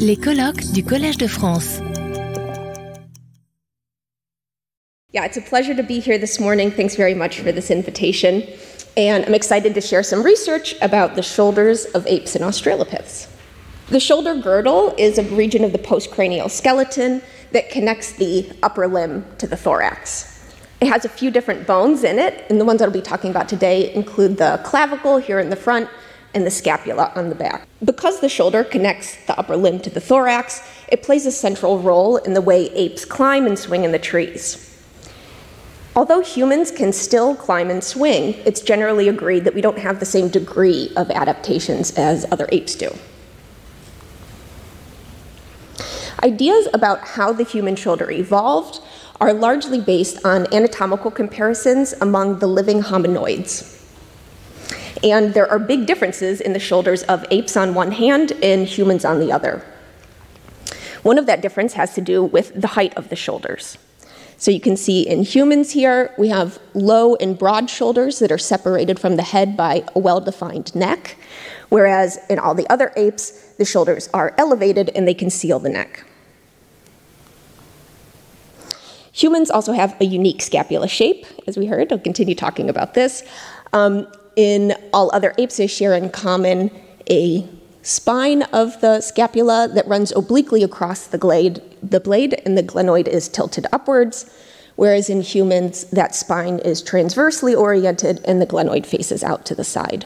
Les colloques du Collège de France. Yeah, it's a pleasure to be here this morning. Thanks very much for this invitation. And I'm excited to share some research about the shoulders of apes and Australopiths. The shoulder girdle is a region of the postcranial skeleton that connects the upper limb to the thorax. It has a few different bones in it, and the ones I'll be talking about today include the clavicle here in the front and the scapula on the back. Because the shoulder connects the upper limb to the thorax, it plays a central role in the way apes climb and swing in the trees. Although humans can still climb and swing, it's generally agreed that we don't have the same degree of adaptations as other apes do. Ideas about how the human shoulder evolved are largely based on anatomical comparisons among the living hominoids. And there are big differences in the shoulders of apes on one hand and humans on the other. One of that difference has to do with the height of the shoulders. So you can see in humans here, we have low and broad shoulders that are separated from the head by a well defined neck, whereas in all the other apes, the shoulders are elevated and they conceal the neck. Humans also have a unique scapula shape, as we heard. I'll continue talking about this. Um, in all other apes, they share in common a spine of the scapula that runs obliquely across the, glade, the blade, and the glenoid is tilted upwards, whereas in humans, that spine is transversely oriented and the glenoid faces out to the side.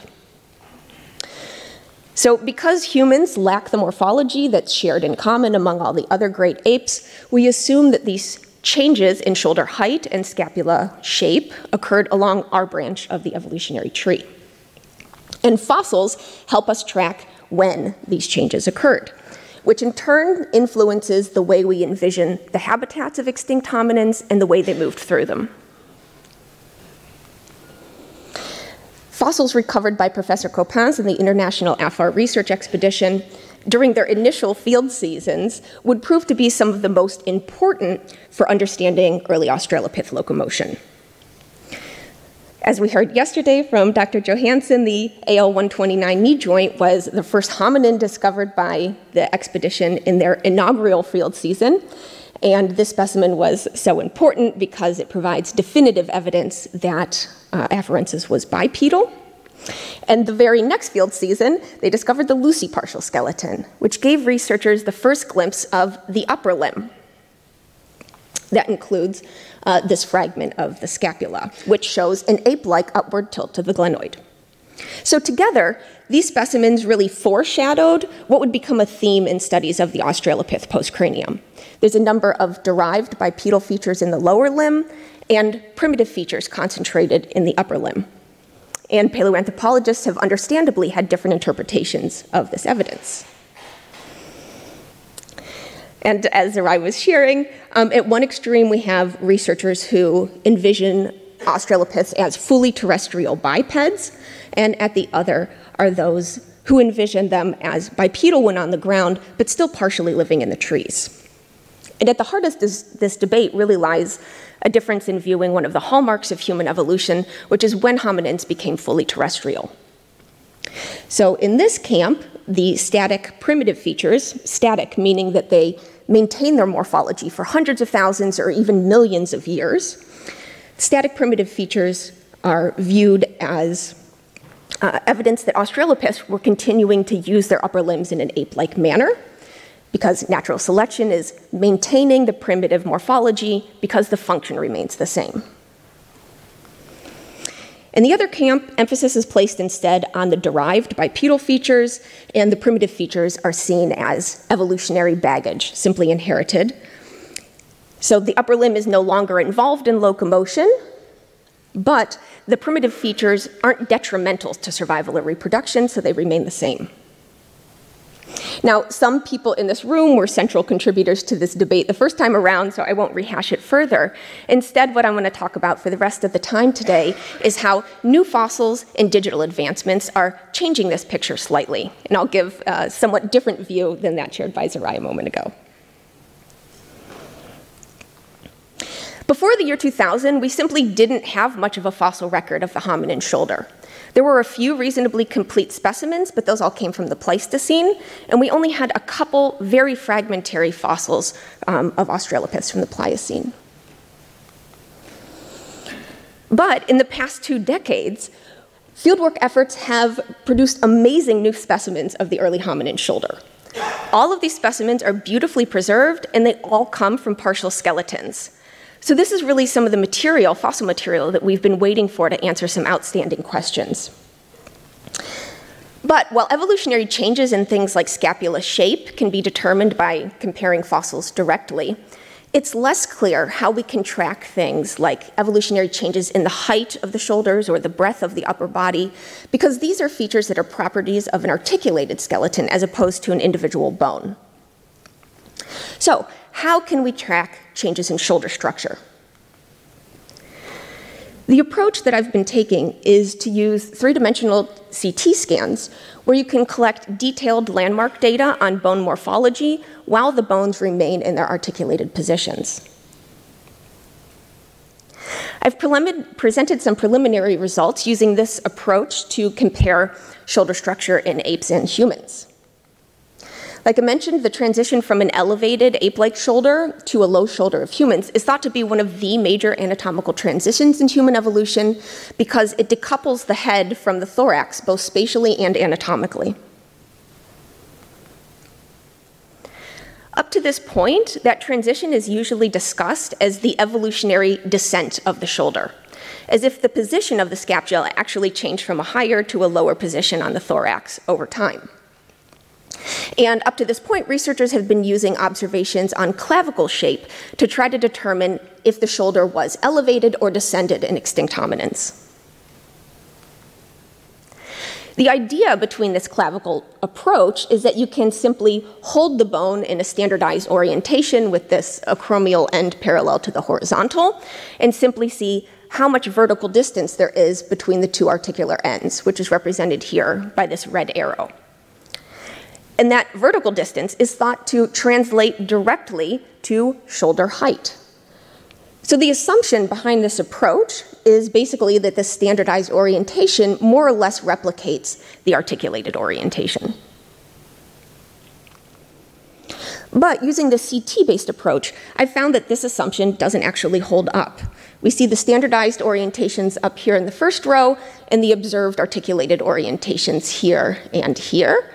So, because humans lack the morphology that's shared in common among all the other great apes, we assume that these changes in shoulder height and scapula shape occurred along our branch of the evolutionary tree. And fossils help us track when these changes occurred, which in turn influences the way we envision the habitats of extinct hominins and the way they moved through them. Fossils recovered by Professor Coppens in the International Afar Research Expedition during their initial field seasons would prove to be some of the most important for understanding early Australopith locomotion. As we heard yesterday from Dr. Johanson, the AL129 knee joint was the first hominin discovered by the expedition in their inaugural field season. And this specimen was so important because it provides definitive evidence that uh, was bipedal. And the very next field season, they discovered the Lucy partial skeleton, which gave researchers the first glimpse of the upper limb. That includes uh, this fragment of the scapula, which shows an ape like upward tilt to the glenoid. So, together, these specimens really foreshadowed what would become a theme in studies of the Australopith postcranium. There's a number of derived bipedal features in the lower limb and primitive features concentrated in the upper limb and paleoanthropologists have understandably had different interpretations of this evidence. And as Zerai was sharing, um, at one extreme we have researchers who envision Australopiths as fully terrestrial bipeds, and at the other are those who envision them as bipedal when on the ground, but still partially living in the trees. And at the heart of this, this debate really lies a difference in viewing one of the hallmarks of human evolution, which is when hominins became fully terrestrial. So in this camp, the static primitive features, static meaning that they maintain their morphology for hundreds of thousands or even millions of years, static primitive features are viewed as uh, evidence that Australopiths were continuing to use their upper limbs in an ape like manner because natural selection is maintaining the primitive morphology because the function remains the same. In the other camp, emphasis is placed instead on the derived bipedal features, and the primitive features are seen as evolutionary baggage, simply inherited. So the upper limb is no longer involved in locomotion, but the primitive features aren't detrimental to survival or reproduction, so they remain the same. Now, some people in this room were central contributors to this debate the first time around, so I won't rehash it further. Instead, what I want to talk about for the rest of the time today is how new fossils and digital advancements are changing this picture slightly. And I'll give a somewhat different view than that shared by Zerai a moment ago. Before the year 2000, we simply didn't have much of a fossil record of the hominin shoulder. There were a few reasonably complete specimens, but those all came from the Pleistocene, and we only had a couple very fragmentary fossils um, of Australopiths from the Pliocene. But in the past two decades, fieldwork efforts have produced amazing new specimens of the early hominin shoulder. All of these specimens are beautifully preserved, and they all come from partial skeletons. So, this is really some of the material, fossil material, that we've been waiting for to answer some outstanding questions. But while evolutionary changes in things like scapula shape can be determined by comparing fossils directly, it's less clear how we can track things like evolutionary changes in the height of the shoulders or the breadth of the upper body, because these are features that are properties of an articulated skeleton as opposed to an individual bone. So, how can we track changes in shoulder structure? The approach that I've been taking is to use three dimensional CT scans where you can collect detailed landmark data on bone morphology while the bones remain in their articulated positions. I've presented some preliminary results using this approach to compare shoulder structure in apes and humans. Like I mentioned, the transition from an elevated ape like shoulder to a low shoulder of humans is thought to be one of the major anatomical transitions in human evolution because it decouples the head from the thorax, both spatially and anatomically. Up to this point, that transition is usually discussed as the evolutionary descent of the shoulder, as if the position of the scapula actually changed from a higher to a lower position on the thorax over time. And up to this point, researchers have been using observations on clavicle shape to try to determine if the shoulder was elevated or descended in extinct hominins. The idea between this clavicle approach is that you can simply hold the bone in a standardized orientation with this acromial end parallel to the horizontal and simply see how much vertical distance there is between the two articular ends, which is represented here by this red arrow. And that vertical distance is thought to translate directly to shoulder height. So the assumption behind this approach is basically that the standardized orientation more or less replicates the articulated orientation. But using the CT based approach, I found that this assumption doesn't actually hold up. We see the standardized orientations up here in the first row and the observed articulated orientations here and here.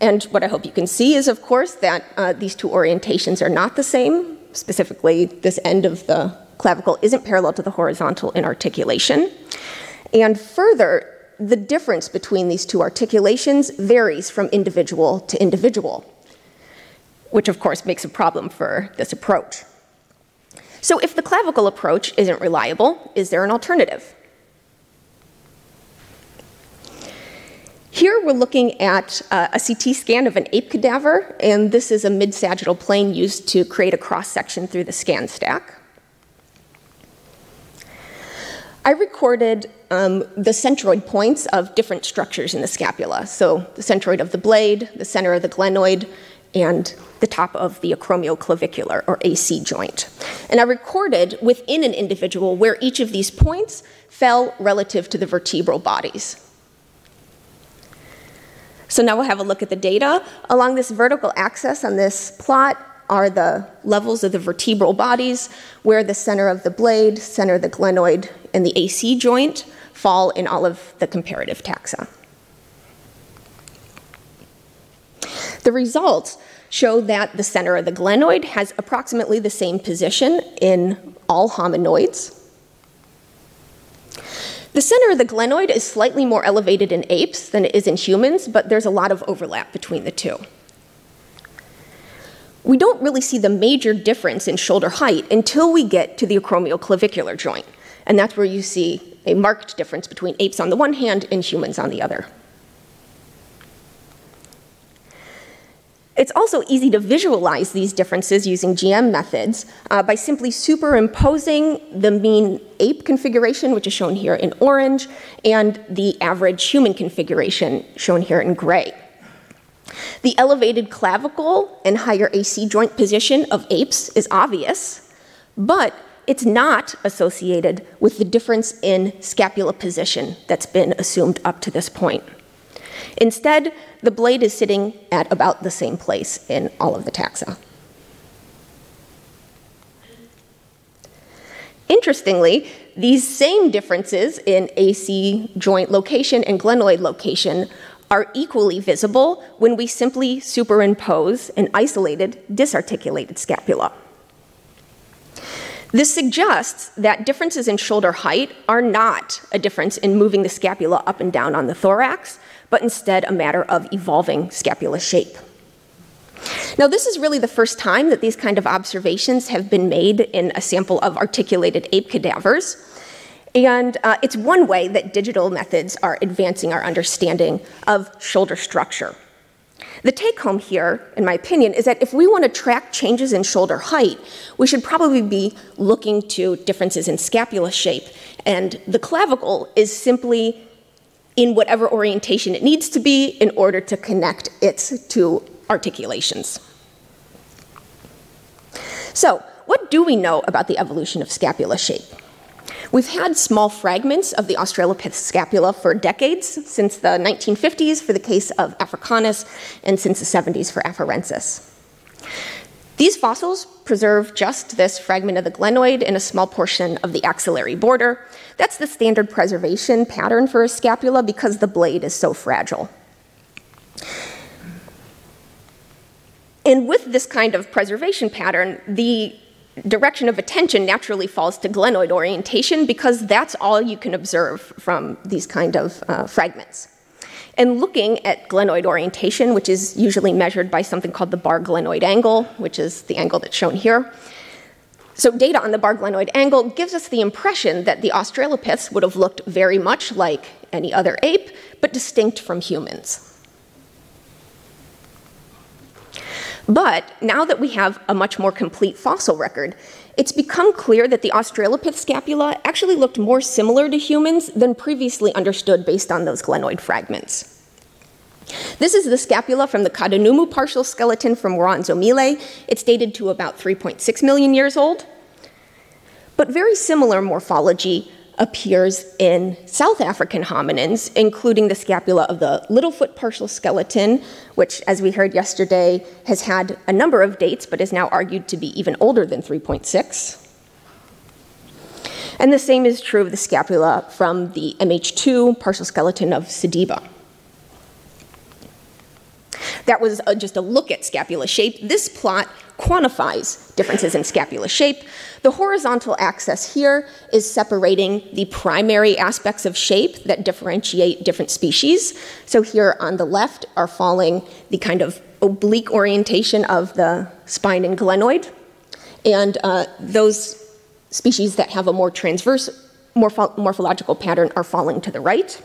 And what I hope you can see is, of course, that uh, these two orientations are not the same. Specifically, this end of the clavicle isn't parallel to the horizontal in articulation. And further, the difference between these two articulations varies from individual to individual, which of course makes a problem for this approach. So, if the clavicle approach isn't reliable, is there an alternative? Here we're looking at uh, a CT scan of an ape cadaver, and this is a mid sagittal plane used to create a cross section through the scan stack. I recorded um, the centroid points of different structures in the scapula. So the centroid of the blade, the center of the glenoid, and the top of the acromioclavicular or AC joint. And I recorded within an individual where each of these points fell relative to the vertebral bodies. So now we'll have a look at the data. Along this vertical axis on this plot are the levels of the vertebral bodies, where the center of the blade, center of the glenoid, and the AC joint fall in all of the comparative taxa. The results show that the center of the glenoid has approximately the same position in all hominoids. The center of the glenoid is slightly more elevated in apes than it is in humans, but there's a lot of overlap between the two. We don't really see the major difference in shoulder height until we get to the acromioclavicular joint, and that's where you see a marked difference between apes on the one hand and humans on the other. It's also easy to visualize these differences using GM methods uh, by simply superimposing the mean ape configuration, which is shown here in orange, and the average human configuration, shown here in gray. The elevated clavicle and higher AC joint position of apes is obvious, but it's not associated with the difference in scapula position that's been assumed up to this point. Instead, the blade is sitting at about the same place in all of the taxa. Interestingly, these same differences in AC joint location and glenoid location are equally visible when we simply superimpose an isolated disarticulated scapula. This suggests that differences in shoulder height are not a difference in moving the scapula up and down on the thorax, but instead a matter of evolving scapula shape. Now, this is really the first time that these kind of observations have been made in a sample of articulated ape cadavers. And uh, it's one way that digital methods are advancing our understanding of shoulder structure. The take home here, in my opinion, is that if we want to track changes in shoulder height, we should probably be looking to differences in scapula shape. And the clavicle is simply in whatever orientation it needs to be in order to connect its two articulations. So, what do we know about the evolution of scapula shape? We've had small fragments of the Australopithecus scapula for decades, since the 1950s for the case of Africanus, and since the 70s for Afarensis. These fossils preserve just this fragment of the glenoid and a small portion of the axillary border. That's the standard preservation pattern for a scapula because the blade is so fragile. And with this kind of preservation pattern, the direction of attention naturally falls to glenoid orientation because that's all you can observe from these kind of uh, fragments. And looking at glenoid orientation, which is usually measured by something called the bar glenoid angle, which is the angle that's shown here. So, data on the bar glenoid angle gives us the impression that the Australopiths would have looked very much like any other ape, but distinct from humans. But now that we have a much more complete fossil record, it's become clear that the Australopith scapula actually looked more similar to humans than previously understood based on those glenoid fragments. This is the scapula from the Kadanuumu partial skeleton from Woranso-Mille. It's dated to about 3.6 million years old. But very similar morphology appears in South African hominins, including the scapula of the Littlefoot partial skeleton, which, as we heard yesterday, has had a number of dates but is now argued to be even older than 3.6. And the same is true of the scapula from the MH2 partial skeleton of Sediba. That was a, just a look at scapula shape. This plot quantifies differences in scapula shape. The horizontal axis here is separating the primary aspects of shape that differentiate different species. So here on the left are falling the kind of oblique orientation of the spine and glenoid, and uh, those species that have a more transverse morpho morphological pattern are falling to the right.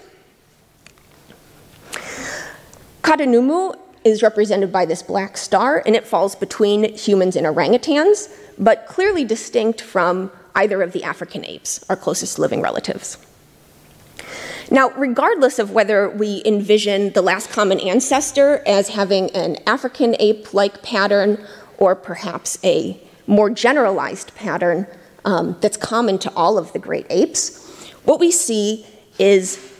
Kadanuumu is represented by this black star, and it falls between humans and orangutans, but clearly distinct from either of the African apes, our closest living relatives. Now, regardless of whether we envision the last common ancestor as having an African ape like pattern or perhaps a more generalized pattern um, that's common to all of the great apes, what we see is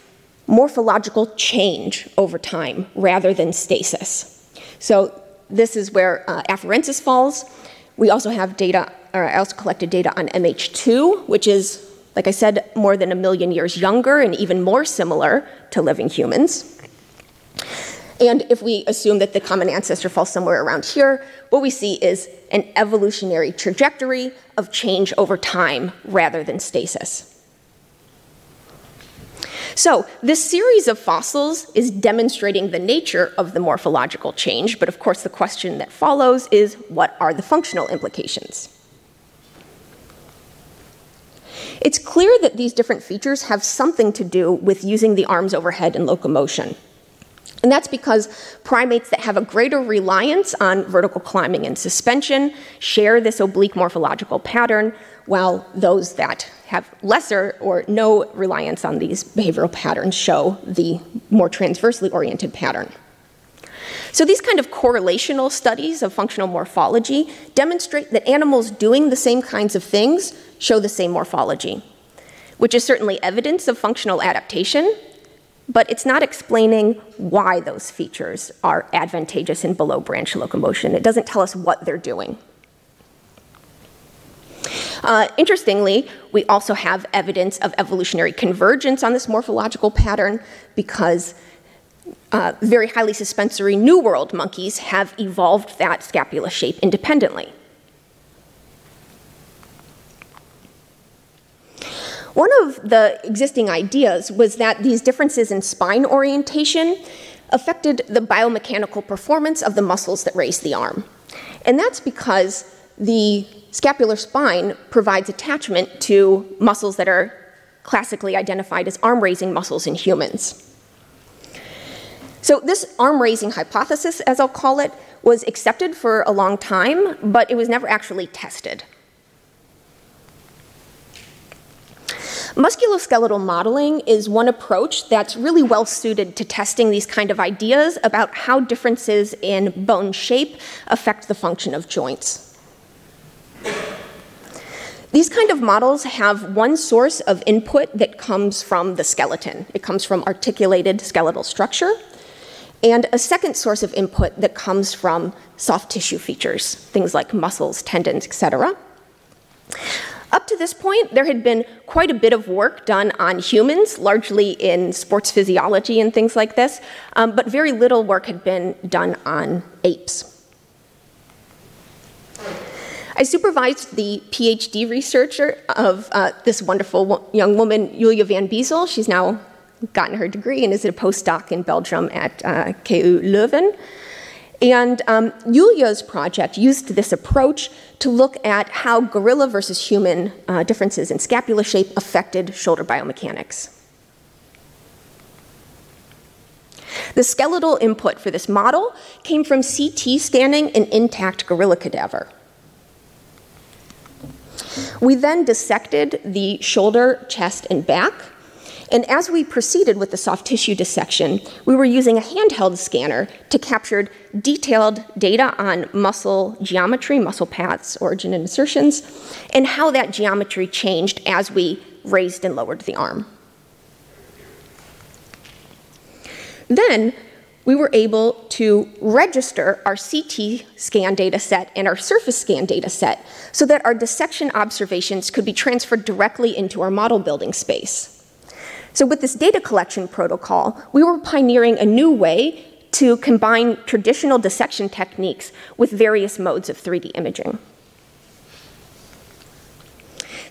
morphological change over time rather than stasis. So this is where uh, falls. We also have data, or I also collected data on MH2, which is, like I said, more than a million years younger and even more similar to living humans. And if we assume that the common ancestor falls somewhere around here, what we see is an evolutionary trajectory of change over time rather than stasis. So, this series of fossils is demonstrating the nature of the morphological change, but of course, the question that follows is what are the functional implications? It's clear that these different features have something to do with using the arms overhead in locomotion. And that's because primates that have a greater reliance on vertical climbing and suspension share this oblique morphological pattern, while those that have lesser or no reliance on these behavioral patterns show the more transversely oriented pattern. So, these kind of correlational studies of functional morphology demonstrate that animals doing the same kinds of things show the same morphology, which is certainly evidence of functional adaptation, but it's not explaining why those features are advantageous in below branch locomotion. It doesn't tell us what they're doing. Uh, interestingly, we also have evidence of evolutionary convergence on this morphological pattern because uh, very highly suspensory New World monkeys have evolved that scapula shape independently. One of the existing ideas was that these differences in spine orientation affected the biomechanical performance of the muscles that raise the arm. And that's because the scapular spine provides attachment to muscles that are classically identified as arm raising muscles in humans. So, this arm raising hypothesis, as I'll call it, was accepted for a long time, but it was never actually tested. Musculoskeletal modeling is one approach that's really well suited to testing these kind of ideas about how differences in bone shape affect the function of joints. These kind of models have one source of input that comes from the skeleton. It comes from articulated skeletal structure, and a second source of input that comes from soft tissue features, things like muscles, tendons, etc. Up to this point, there had been quite a bit of work done on humans, largely in sports physiology and things like this, um, but very little work had been done on apes. I supervised the PhD researcher of uh, this wonderful young woman, Julia van Beesel. She's now gotten her degree and is a postdoc in Belgium at uh, KU Leuven. And um, Julia's project used this approach to look at how gorilla versus human uh, differences in scapula shape affected shoulder biomechanics. The skeletal input for this model came from CT scanning an intact gorilla cadaver. We then dissected the shoulder, chest, and back and as we proceeded with the soft tissue dissection, we were using a handheld scanner to capture detailed data on muscle geometry, muscle paths, origin and insertions, and how that geometry changed as we raised and lowered the arm. Then we were able to register our CT scan data set and our surface scan data set so that our dissection observations could be transferred directly into our model building space. So, with this data collection protocol, we were pioneering a new way to combine traditional dissection techniques with various modes of 3D imaging.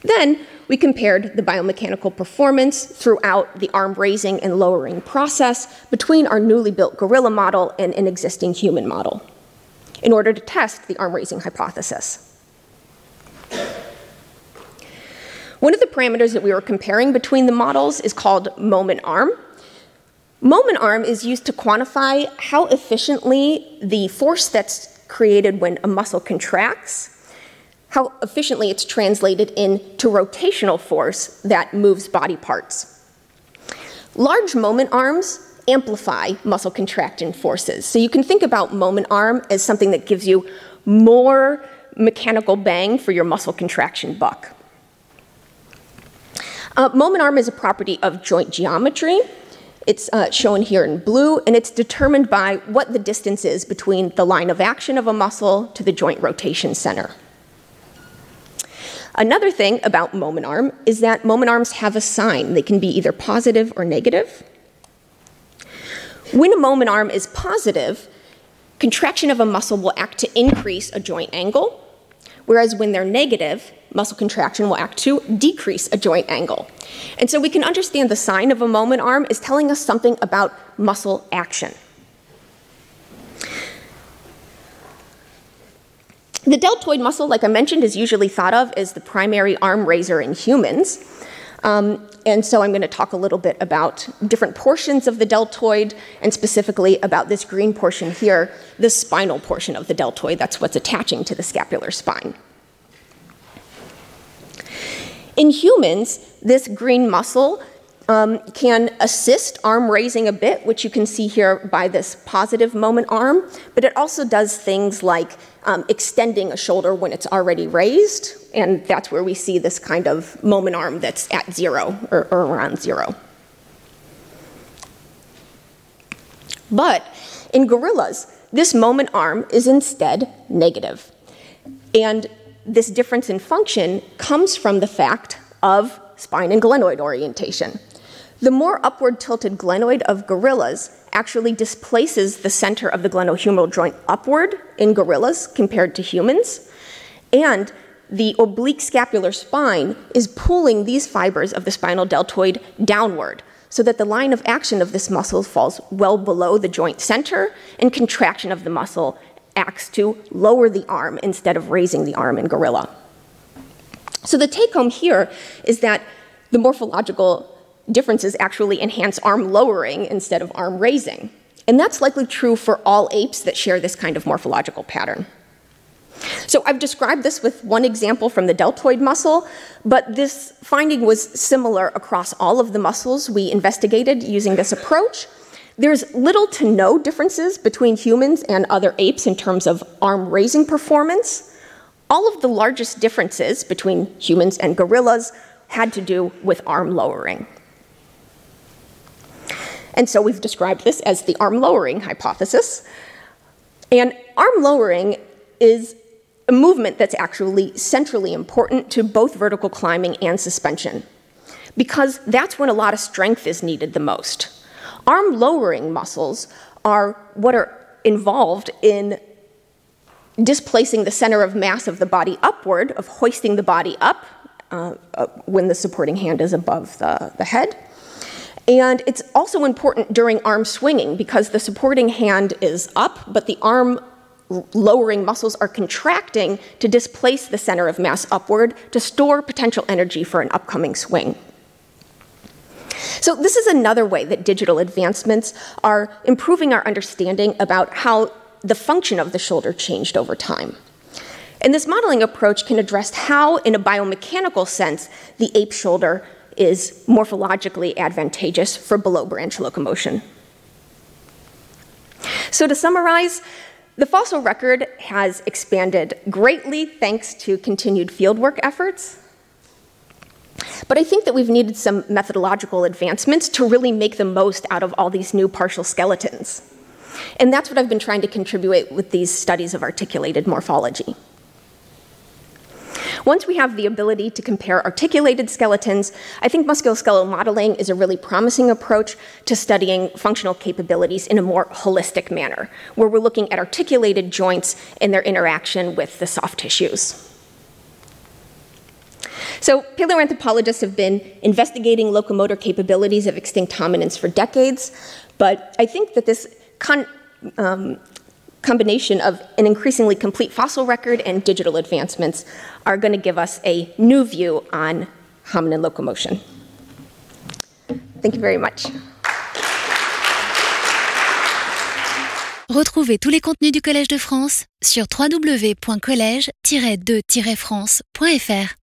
Then we compared the biomechanical performance throughout the arm raising and lowering process between our newly built gorilla model and an existing human model in order to test the arm raising hypothesis. One of the parameters that we were comparing between the models is called moment arm. Moment arm is used to quantify how efficiently the force that's created when a muscle contracts, how efficiently it's translated into rotational force that moves body parts. Large moment arms amplify muscle contraction forces. So you can think about moment arm as something that gives you more mechanical bang for your muscle contraction buck. Uh, moment arm is a property of joint geometry. It's uh, shown here in blue, and it's determined by what the distance is between the line of action of a muscle to the joint rotation center. Another thing about moment arm is that moment arms have a sign. They can be either positive or negative. When a moment arm is positive, contraction of a muscle will act to increase a joint angle, whereas when they're negative, muscle contraction will act to decrease a joint angle. And so we can understand the sign of a moment arm is telling us something about muscle action. The deltoid muscle, like I mentioned, is usually thought of as the primary arm raiser in humans. Um, and so I'm going to talk a little bit about different portions of the deltoid and specifically about this green portion here, the spinal portion of the deltoid. That's what's attaching to the scapular spine. In humans, this green muscle um, can assist arm raising a bit, which you can see here by this positive moment arm, but it also does things like um, extending a shoulder when it's already raised, and that's where we see this kind of moment arm that's at zero or, or around zero. But in gorillas, this moment arm is instead negative. And this difference in function comes from the fact of spine and glenoid orientation. The more upward tilted glenoid of gorillas actually displaces the center of the glenohumeral joint upward in gorillas compared to humans. And the oblique scapular spine is pulling these fibers of the spinal deltoid downward so that the line of action of this muscle falls well below the joint center and contraction of the muscle acts to lower the arm instead of raising the arm in gorilla. So the take home here is that the morphological differences actually enhance arm lowering instead of arm raising. And that's likely true for all apes that share this kind of morphological pattern. So I've described this with one example from the deltoid muscle, but this finding was similar across all of the muscles we investigated using this approach. There's little to no differences between humans and other apes in terms of arm raising performance. All of the largest differences between humans and gorillas had to do with arm lowering. And so we've described this as the arm lowering hypothesis. And arm lowering is a movement that's actually centrally important to both vertical climbing and suspension, because that's when a lot of strength is needed the most. Arm lowering muscles are what are involved in displacing the center of mass of the body upward, of hoisting the body up uh, uh, when the supporting hand is above the, the head and it's also important during arm swinging because the supporting hand is up, but the arm lowering muscles are contracting to displace the center of mass upward to store potential energy for an upcoming swing. So, this is another way that digital advancements are improving our understanding about how the function of the shoulder changed over time. And this modeling approach can address how, in a biomechanical sense, the ape shoulder is morphologically advantageous for below branch locomotion. So, to summarize, the fossil record has expanded greatly thanks to continued fieldwork efforts. But I think that we've needed some methodological advancements to really make the most out of all these new partial skeletons. And that's what I've been trying to contribute with these studies of articulated morphology. Once we have the ability to compare articulated skeletons, I think musculoskeletal modeling is a really promising approach to studying functional capabilities in a more holistic manner, where we're looking at articulated joints and their interaction with the soft tissues. So, paleoanthropologists have been investigating locomotor capabilities of extinct hominins for decades, but I think that this con- um, combination of an increasingly complete fossil record and digital advancements are going to give us a new view on hominin locomotion. Thank you very much. Retrouvez tous les contenus du Collège de France sur www.colège-2-france.fr.